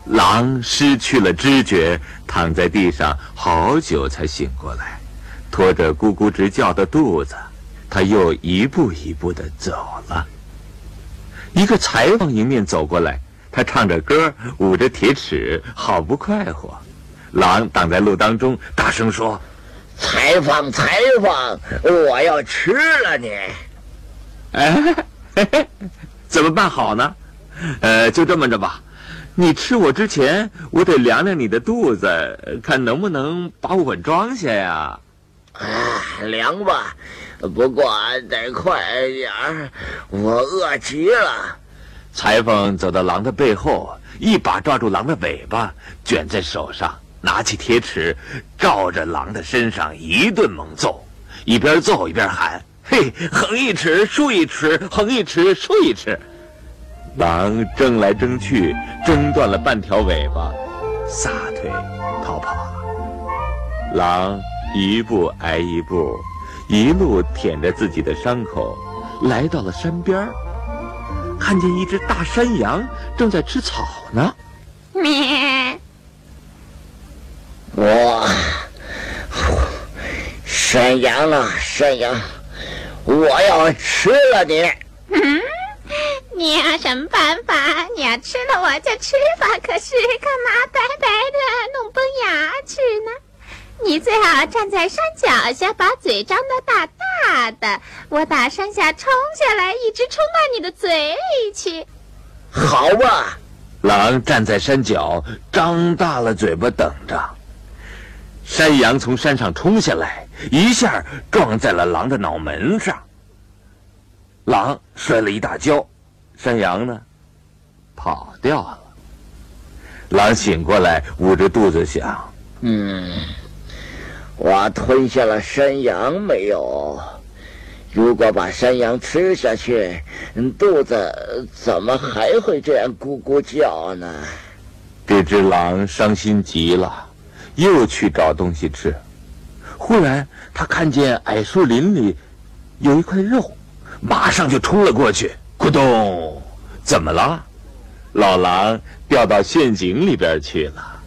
狼失去了知觉，躺在地上好久才醒过来，拖着咕咕直叫的肚子，他又一步一步的走了。一个裁缝迎面走过来。他唱着歌，捂着铁尺，好不快活。狼挡在路当中，大声说：“裁缝，裁缝，我要吃了你！”哎，怎么办好呢？呃，就这么着吧。你吃我之前，我得量量你的肚子，看能不能把我装下呀？啊，凉吧，不过得快点儿，我饿极了。裁缝走到狼的背后，一把抓住狼的尾巴，卷在手上，拿起铁尺，照着狼的身上一顿猛揍，一边揍一边喊：“嘿，横一尺，竖一尺，横一尺，竖一尺。”狼争来争去，争断了半条尾巴，撒腿逃跑了。狼一步挨一步，一路舔着自己的伤口，来到了山边儿。看见一只大山羊正在吃草呢。咩！哇，山羊啊，山羊，我要吃了你！嗯，你有什么办法？你要吃了我就吃吧，可是干嘛白白的弄崩牙齿呢？你最好站在山脚下，把嘴张得大大的，我打山下冲下来，一直冲到你的嘴里去。好吧，狼站在山脚，张大了嘴巴等着。山羊从山上冲下来，一下撞在了狼的脑门上。狼摔了一大跤，山羊呢，跑掉了。狼醒过来，捂着肚子想：嗯。我吞下了山羊没有？如果把山羊吃下去，肚子怎么还会这样咕咕叫呢？这只狼伤心极了，又去找东西吃。忽然，他看见矮树林里有一块肉，马上就冲了过去。咕咚！怎么了？老狼掉到陷阱里边去了。